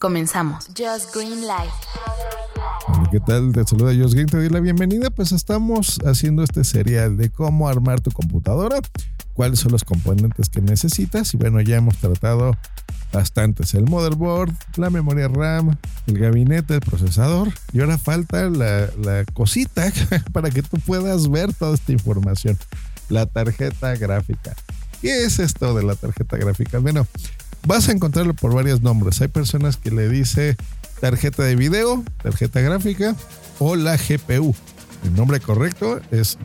Comenzamos. Just Green Life. ¿Qué tal? Te saluda Just Green, te doy la bienvenida. Pues estamos haciendo este serial de cómo armar tu computadora, cuáles son los componentes que necesitas y bueno, ya hemos tratado bastantes. El motherboard, la memoria RAM, el gabinete, el procesador y ahora falta la, la cosita para que tú puedas ver toda esta información, la tarjeta gráfica. ¿Qué es esto de la tarjeta gráfica? Bueno, vas a encontrarlo por varios nombres. Hay personas que le dice tarjeta de video, tarjeta gráfica o la GPU. El nombre correcto es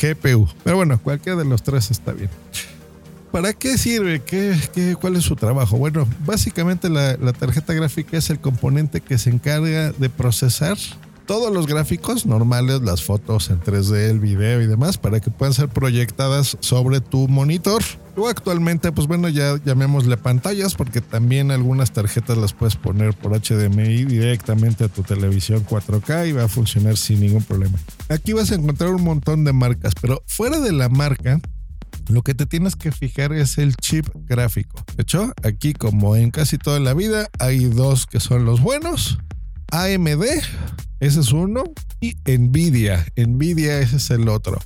GPU. Pero bueno, cualquiera de los tres está bien. ¿Para qué sirve? ¿Qué, qué, cuál es su trabajo? Bueno, básicamente la, la tarjeta gráfica es el componente que se encarga de procesar todos los gráficos normales, las fotos en 3D, el video y demás, para que puedan ser proyectadas sobre tu monitor. O actualmente, pues bueno, ya llamémosle pantallas, porque también algunas tarjetas las puedes poner por HDMI directamente a tu televisión 4K y va a funcionar sin ningún problema. Aquí vas a encontrar un montón de marcas, pero fuera de la marca, lo que te tienes que fijar es el chip gráfico. De hecho, aquí como en casi toda la vida, hay dos que son los buenos. AMD ese es uno. Y Nvidia. Nvidia, ese es el otro.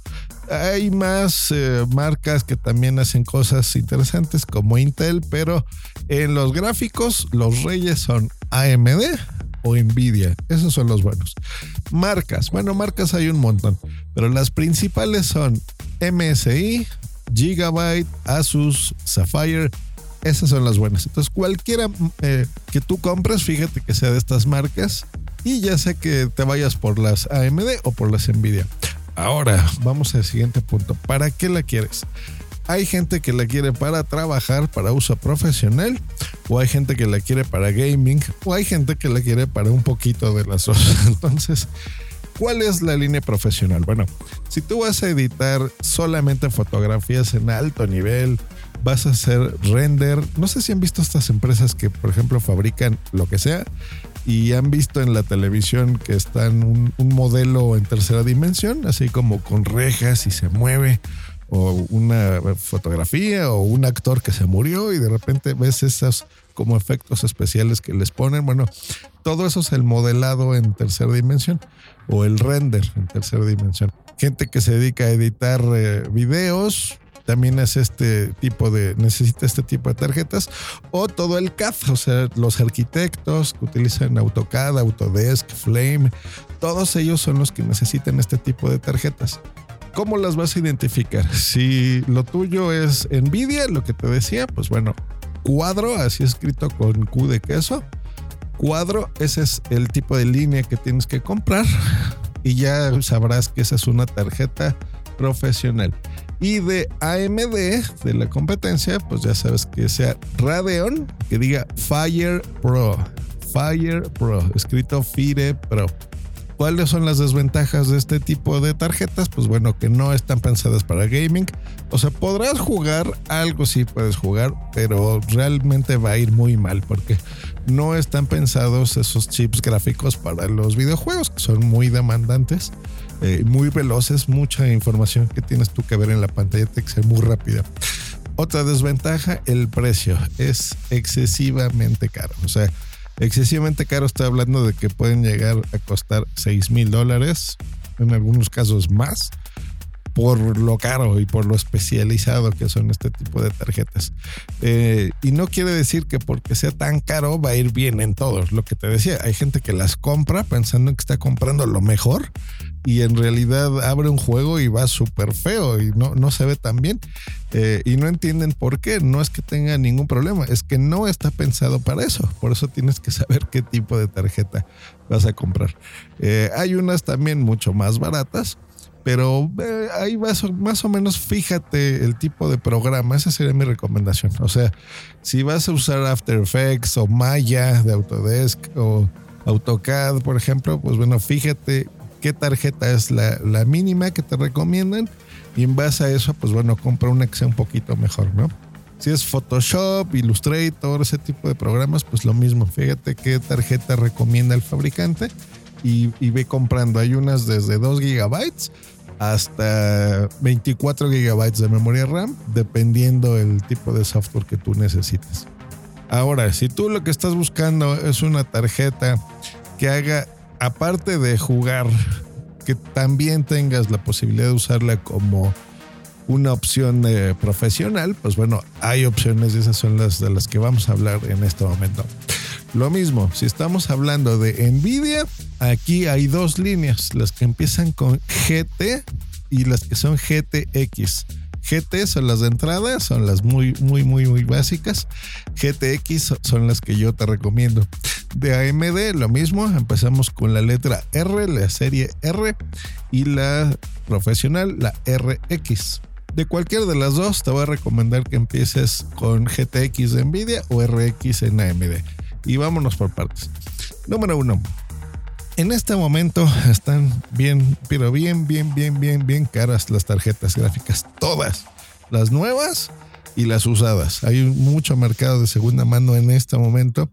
Hay más eh, marcas que también hacen cosas interesantes como Intel, pero en los gráficos los reyes son AMD o Nvidia. Esos son los buenos. Marcas. Bueno, marcas hay un montón, pero las principales son MSI, Gigabyte, Asus, Sapphire. Esas son las buenas. Entonces, cualquiera eh, que tú compres, fíjate que sea de estas marcas y ya sé que te vayas por las AMD o por las Nvidia. Ahora, vamos al siguiente punto. ¿Para qué la quieres? Hay gente que la quiere para trabajar, para uso profesional, o hay gente que la quiere para gaming, o hay gente que la quiere para un poquito de las dos. Entonces, ¿cuál es la línea profesional? Bueno, si tú vas a editar solamente fotografías en alto nivel, vas a hacer render. No sé si han visto estas empresas que, por ejemplo, fabrican lo que sea y han visto en la televisión que están un, un modelo en tercera dimensión, así como con rejas y se mueve, o una fotografía o un actor que se murió y de repente ves esos como efectos especiales que les ponen. Bueno, todo eso es el modelado en tercera dimensión o el render en tercera dimensión. Gente que se dedica a editar eh, videos, también es este tipo de, necesita este tipo de tarjetas, o todo el CAD, o sea, los arquitectos que utilizan AutoCAD, Autodesk, Flame, todos ellos son los que necesitan este tipo de tarjetas. ¿Cómo las vas a identificar? Si lo tuyo es Nvidia, lo que te decía, pues bueno, cuadro, así escrito con Q de queso. Cuadro, ese es el tipo de línea que tienes que comprar y ya sabrás que esa es una tarjeta profesional. Y de AMD, de la competencia, pues ya sabes que sea Radeon, que diga Fire Pro. Fire Pro, escrito Fire Pro. ¿Cuáles son las desventajas de este tipo de tarjetas? Pues bueno, que no están pensadas para gaming. O sea, podrás jugar, algo sí puedes jugar, pero realmente va a ir muy mal porque no están pensados esos chips gráficos para los videojuegos, que son muy demandantes. Eh, muy veloces, mucha información que tienes tú que ver en la pantalla tiene que ser muy rápida. Otra desventaja, el precio es excesivamente caro. O sea, excesivamente caro, estoy hablando de que pueden llegar a costar 6 mil dólares, en algunos casos más por lo caro y por lo especializado que son este tipo de tarjetas. Eh, y no quiere decir que porque sea tan caro va a ir bien en todos. Lo que te decía, hay gente que las compra pensando que está comprando lo mejor y en realidad abre un juego y va súper feo y no, no se ve tan bien. Eh, y no entienden por qué. No es que tenga ningún problema, es que no está pensado para eso. Por eso tienes que saber qué tipo de tarjeta vas a comprar. Eh, hay unas también mucho más baratas pero eh, ahí vas, más o menos fíjate el tipo de programa. Esa sería mi recomendación. O sea, si vas a usar After Effects o Maya de Autodesk o AutoCAD, por ejemplo, pues bueno, fíjate qué tarjeta es la, mínima que te recomiendan y en base a eso, pues bueno, compra una que sea un poquito mejor, ¿no? Si es Photoshop, Illustrator, ese tipo de programas, pues lo mismo. Fíjate qué tarjeta recomienda el fabricante y, y ve comprando. Hay unas desde 2 gigabytes hasta 24 gigabytes de memoria RAM, dependiendo el tipo de software que tú necesites. Ahora, si tú lo que estás buscando es una tarjeta que haga, aparte de jugar, que también tengas la posibilidad de usarla como una opción eh, profesional, pues bueno, hay opciones y esas son las de las que vamos a hablar en este momento. Lo mismo, si estamos hablando de Nvidia, aquí hay dos líneas, las que empiezan con GT y las que son GTX. GT son las de entrada, son las muy, muy, muy, muy básicas. GTX son las que yo te recomiendo. De AMD, lo mismo, empezamos con la letra R, la serie R, y la profesional, la RX. De cualquiera de las dos, te voy a recomendar que empieces con GTX de Nvidia o RX en AMD. Y vámonos por partes. Número uno. En este momento están bien, pero bien, bien, bien, bien, bien caras las tarjetas gráficas. Todas. Las nuevas y las usadas. Hay mucho mercado de segunda mano en este momento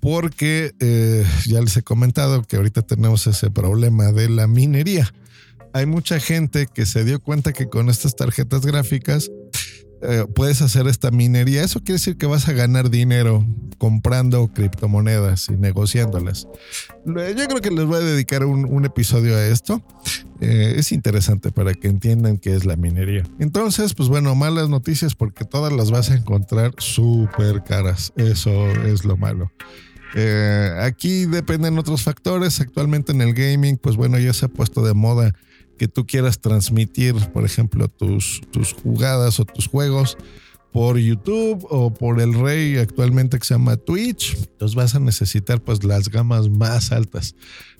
porque eh, ya les he comentado que ahorita tenemos ese problema de la minería. Hay mucha gente que se dio cuenta que con estas tarjetas gráficas eh, puedes hacer esta minería. Eso quiere decir que vas a ganar dinero comprando criptomonedas y negociándolas. Yo creo que les voy a dedicar un, episodio a esto. Eh, es interesante para que entiendan qué es la minería. Entonces, pues bueno, malas noticias porque todas las vas a encontrar súper caras. Eso es lo malo. Eh, aquí dependen otros factores. Actualmente en el gaming, pues bueno, ya se ha puesto de moda que tú quieras transmitir, por ejemplo, tus, tus jugadas o tus juegos por YouTube o por el rey actualmente que se llama Twitch, entonces vas a necesitar pues las gamas más altas.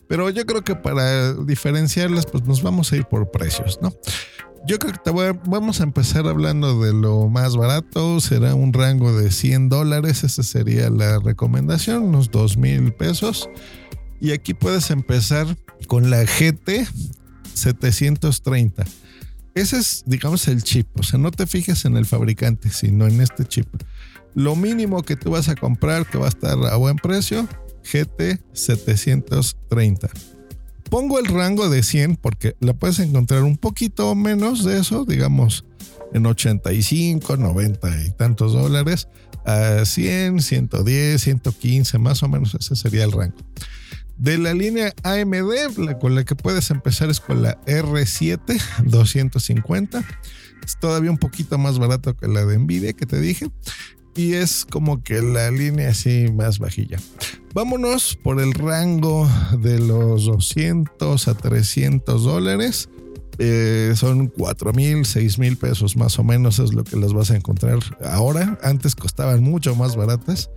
Pero yo creo que para diferenciarlas pues nos vamos a ir por precios, ¿no? Yo creo que te voy vamos a empezar hablando de lo más barato, será un rango de 100 dólares, esa sería la recomendación, unos 2 mil pesos. Y aquí puedes empezar con la GT 730. Ese es, digamos, el chip. O sea, no te fijes en el fabricante, sino en este chip. Lo mínimo que tú vas a comprar, que va a estar a buen precio, GT 730. Pongo el rango de 100 porque la puedes encontrar un poquito menos de eso, digamos, en 85, 90 y tantos dólares, a 100, 110, 115, más o menos ese sería el rango. De la línea AMD, la con la que puedes empezar es con la R7 250. Es todavía un poquito más barato que la de Nvidia que te dije. Y es como que la línea así más bajilla. Vámonos por el rango de los 200 a 300 dólares. Eh, son 4 mil, 6 mil pesos más o menos es lo que las vas a encontrar ahora. Antes costaban mucho más baratas.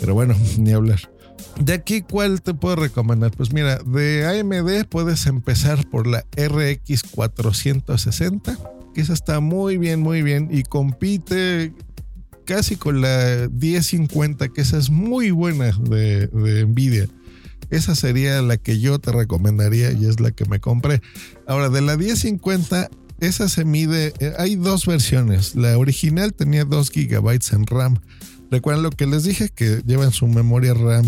Pero bueno, ni hablar. De aquí, ¿cuál te puedo recomendar? Pues mira, de AMD puedes empezar por la RX 460, que esa está muy bien, muy bien y compite casi con la 1050, que esa es muy buena de, Nvidia. Esa sería la que yo te recomendaría y es la que me compré. Ahora, de la 1050, esa se mide, eh, hay dos versiones. La original tenía 2 GB en RAM Recuerden lo que les dije, que llevan su memoria RAM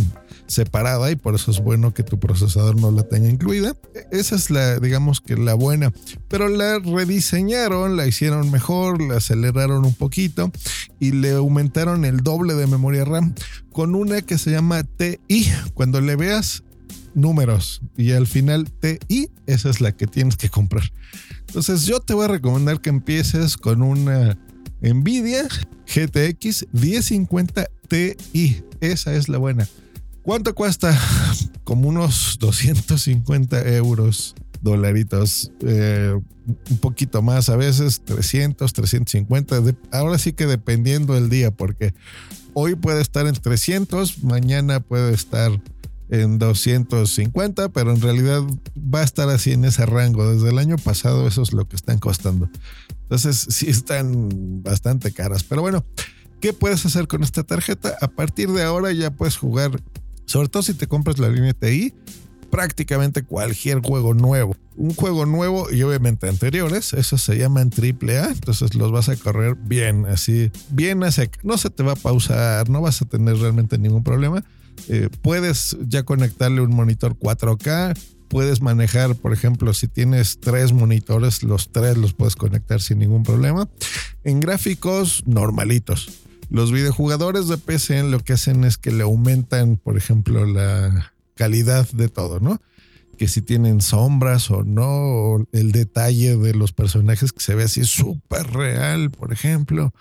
separada y por eso es bueno que tu procesador no la tenga incluida. Esa es la, digamos que la buena. Pero la rediseñaron, la hicieron mejor, la aceleraron un poquito y le aumentaron el doble de memoria RAM con una que se llama TI. Cuando le veas números y al final TI, esa es la que tienes que comprar. Entonces yo te voy a recomendar que empieces con una Nvidia GTX 1050 Ti. Esa es la buena. ¿Cuánto cuesta? Como unos 250 euros, dolaritos. Eh, un poquito más, a veces 300, 350. ahora sí que dependiendo del día, porque hoy puede estar en 300, mañana puede estar en 250, pero en realidad va a estar así en ese rango. Desde el año pasado eso es lo que están costando. Entonces sí están bastante caras. Pero bueno, ¿qué puedes hacer con esta tarjeta? A partir de ahora ya puedes jugar, sobre todo si te compras la línea TI, prácticamente cualquier juego nuevo. Un juego nuevo y obviamente anteriores, eso se llaman AAA, entonces los vas a correr bien, así, bien No se te va a pausar, no vas a tener realmente ningún problema eh, puedes ya conectarle un monitor 4K. Puedes manejar, por ejemplo, si tienes tres monitores, los tres los puedes conectar sin ningún problema. En gráficos normalitos. Los videojugadores de PC lo que hacen es que le aumentan, por ejemplo, la calidad de todo, ¿no? Que si tienen sombras o no, el detalle de los personajes que se ve así súper real, por ejemplo,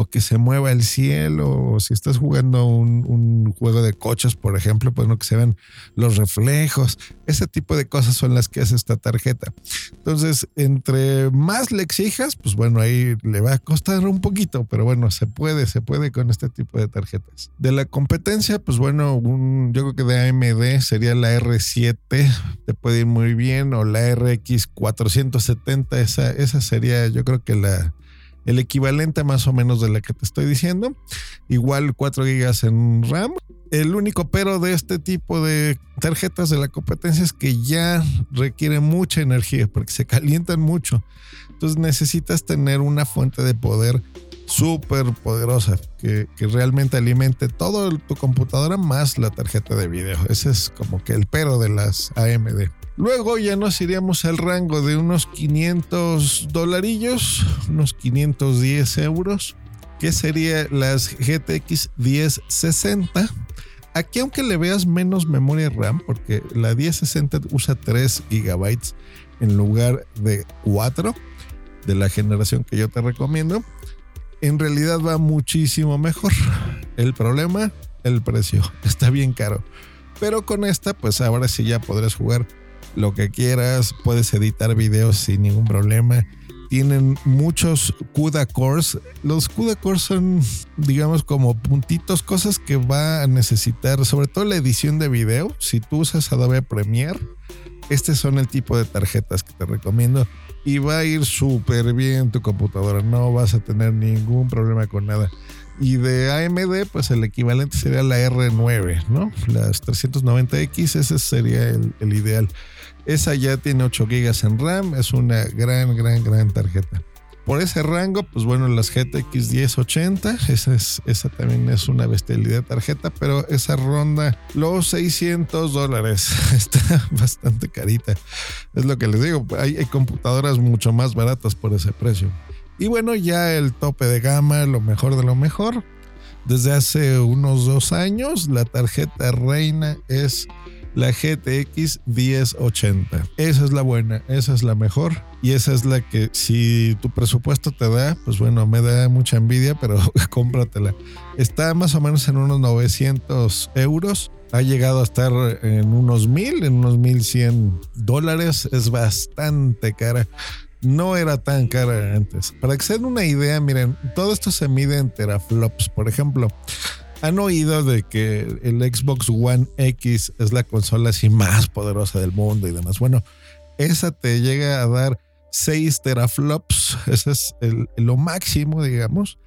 o que se mueva el cielo, o si estás jugando un, juego de coches, por ejemplo, pues no que se ven los reflejos, ese tipo de cosas son las que hace esta tarjeta. Entonces, entre más le exijas, pues bueno, ahí le va a costar un poquito, pero bueno, se puede, se puede con este tipo de tarjetas. De la competencia, pues bueno, yo creo que de AMD sería la R7, te puede ir muy bien, o la RX 470, esa, esa sería yo creo que la el equivalente más o menos de la que te estoy diciendo. Igual 4 GB en RAM. El único pero de este tipo de tarjetas de la competencia es que ya requiere mucha energía porque se calientan mucho. Entonces necesitas tener una fuente de poder súper poderosa que, realmente alimente todo tu computadora más la tarjeta de video. Ese es como que el pero de las AMD. Luego ya nos iríamos al rango de unos 500 dolarillos, unos 510 euros, que sería las GTX 1060. Aquí aunque le veas menos memoria RAM, porque la 1060 usa 3 GB en lugar de 4 de la generación que yo te recomiendo, en realidad va muchísimo mejor. El problema, el precio, está bien caro. Pero con esta, pues ahora sí ya podrás jugar lo que quieras, puedes editar videos sin ningún problema. Tienen muchos CUDA cores. Los CUDA cores son, digamos, como puntitos, cosas que va a necesitar, sobre todo la edición de video. Si tú usas Adobe Premiere, este son el tipo de tarjetas que te recomiendo y va a ir súper bien tu computadora. No vas a tener ningún problema con nada. Y de AMD, pues el equivalente sería la R9, ¿no? Las 390X, ese sería el, el ideal. Esa ya tiene 8 GB en RAM, es una gran, gran, gran tarjeta. Por ese rango, pues bueno, las GTX 1080, esa, es, esa también es una bestialidad tarjeta, pero esa ronda los 600 dólares. Está bastante carita. Es lo que les digo, hay, hay computadoras mucho más baratas por ese precio. Y bueno, ya el tope de gama, lo mejor de lo mejor. Desde hace unos dos años, la tarjeta reina es la GTX 1080. Esa es la buena, esa es la mejor y esa es la que si tu presupuesto te da, pues bueno, me da mucha envidia, pero cómpratela. Está más o menos en unos 900 euros. Ha llegado a estar en unos 1000, en unos 1100 dólares. Es bastante cara no era tan cara antes. Para que se den una idea, miren, todo esto se mide en teraflops. Por ejemplo, han oído de que el Xbox One X es la consola así más poderosa del mundo y demás. Bueno, esa te llega a dar 6 teraflops, ese es lo máximo, digamos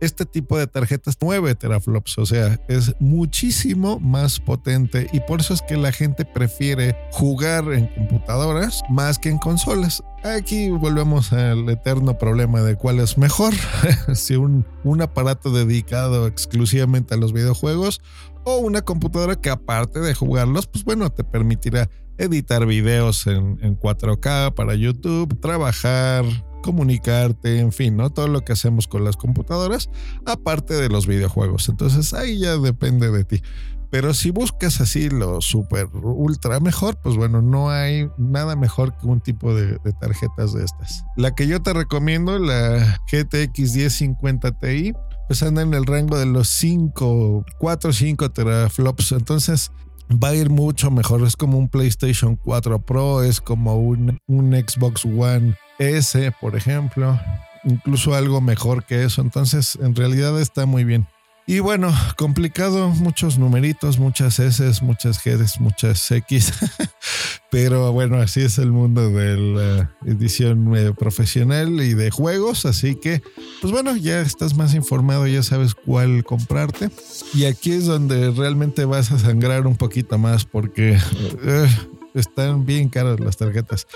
este tipo de tarjetas 9 teraflops, o sea, es muchísimo más potente y por eso es que la gente prefiere jugar en computadoras más que en consolas. Aquí volvemos al eterno problema de cuál es mejor, si un, un aparato dedicado exclusivamente a los videojuegos o una computadora que aparte de jugarlos, pues bueno, te permitirá editar videos en, en 4K para YouTube, trabajar, comunicarte, en fin, ¿no? Todo lo que hacemos con las computadoras, aparte de los videojuegos. Entonces ahí ya depende de ti. Pero si buscas así lo super ultra mejor, pues bueno, no hay nada mejor que un tipo de, tarjetas de estas. La que yo te recomiendo, la GTX 1050 Ti, pues anda en el rango de los 5, 4 5 teraflops. Entonces va a ir mucho mejor. Es como un PlayStation 4 Pro, es como un, un Xbox One S, por ejemplo, incluso algo mejor que eso. Entonces, en realidad está muy bien. Y bueno, complicado, muchos numeritos, muchas S, muchas Gs, muchas X. Pero bueno, así es el mundo de la edición eh, profesional y de juegos. Así que, pues bueno, ya estás más informado, ya sabes cuál comprarte. Y aquí es donde realmente vas a sangrar un poquito más porque eh, están bien caras las tarjetas.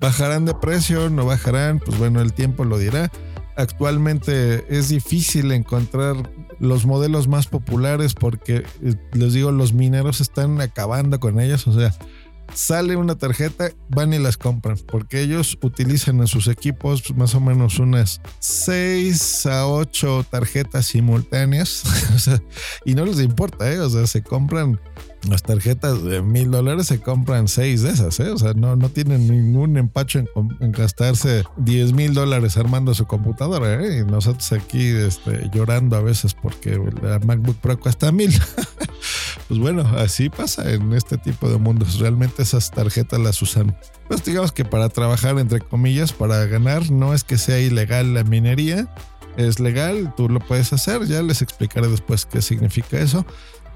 ¿Bajarán de precio? ¿No bajarán? Pues bueno, el tiempo lo dirá. Actualmente es difícil encontrar los modelos más populares porque, eh, les digo, los mineros están acabando con ellos. O sea, sale una tarjeta, van y las compran, porque ellos utilizan en sus equipos más o menos unas 6 a 8 tarjetas simultáneas, y no les importa, ¿eh? o sea, se compran las tarjetas de mil dólares se compran seis de esas, ¿eh? O sea, no, no tienen ningún empacho en, gastarse 10 mil dólares armando su computadora, ¿eh? Y nosotros aquí este, llorando a veces porque la MacBook Pro cuesta mil. pues bueno, así pasa en este tipo de mundos. Realmente esas tarjetas las usan. Pues digamos que para trabajar, entre comillas, para ganar, no es que sea ilegal la minería. Es legal, tú lo puedes hacer, ya les explicaré después qué significa eso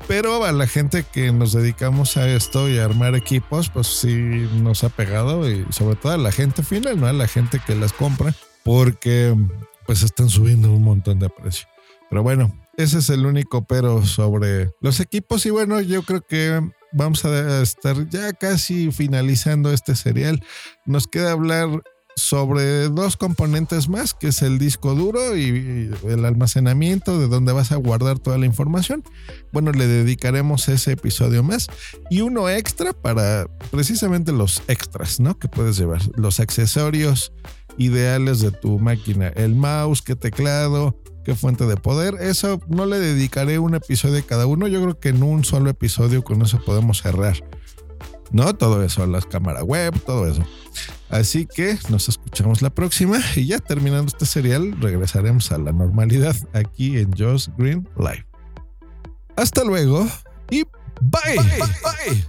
pero a la gente que nos dedicamos a esto y a armar equipos, pues sí nos ha pegado y sobre todo a la gente final, ¿no? A la gente que las compra, porque pues están subiendo un montón de precio. Pero bueno, ese es el único pero sobre los equipos y bueno, yo creo que vamos a estar ya casi finalizando este serial. Nos queda hablar sobre dos componentes más, que es el disco duro y el almacenamiento de donde vas a guardar toda la información. Bueno, le dedicaremos ese episodio más y uno extra para precisamente los extras, ¿no? Que puedes llevar, los accesorios ideales de tu máquina, el mouse, qué teclado, qué fuente de poder. Eso no le dedicaré un episodio a cada uno, yo creo que en un solo episodio con eso podemos cerrar. ¿No? Todo eso, las cámaras web, todo eso. Así que nos escuchamos la próxima y ya terminando este serial regresaremos a la normalidad aquí en Josh Green Live. Hasta luego y bye. bye, bye.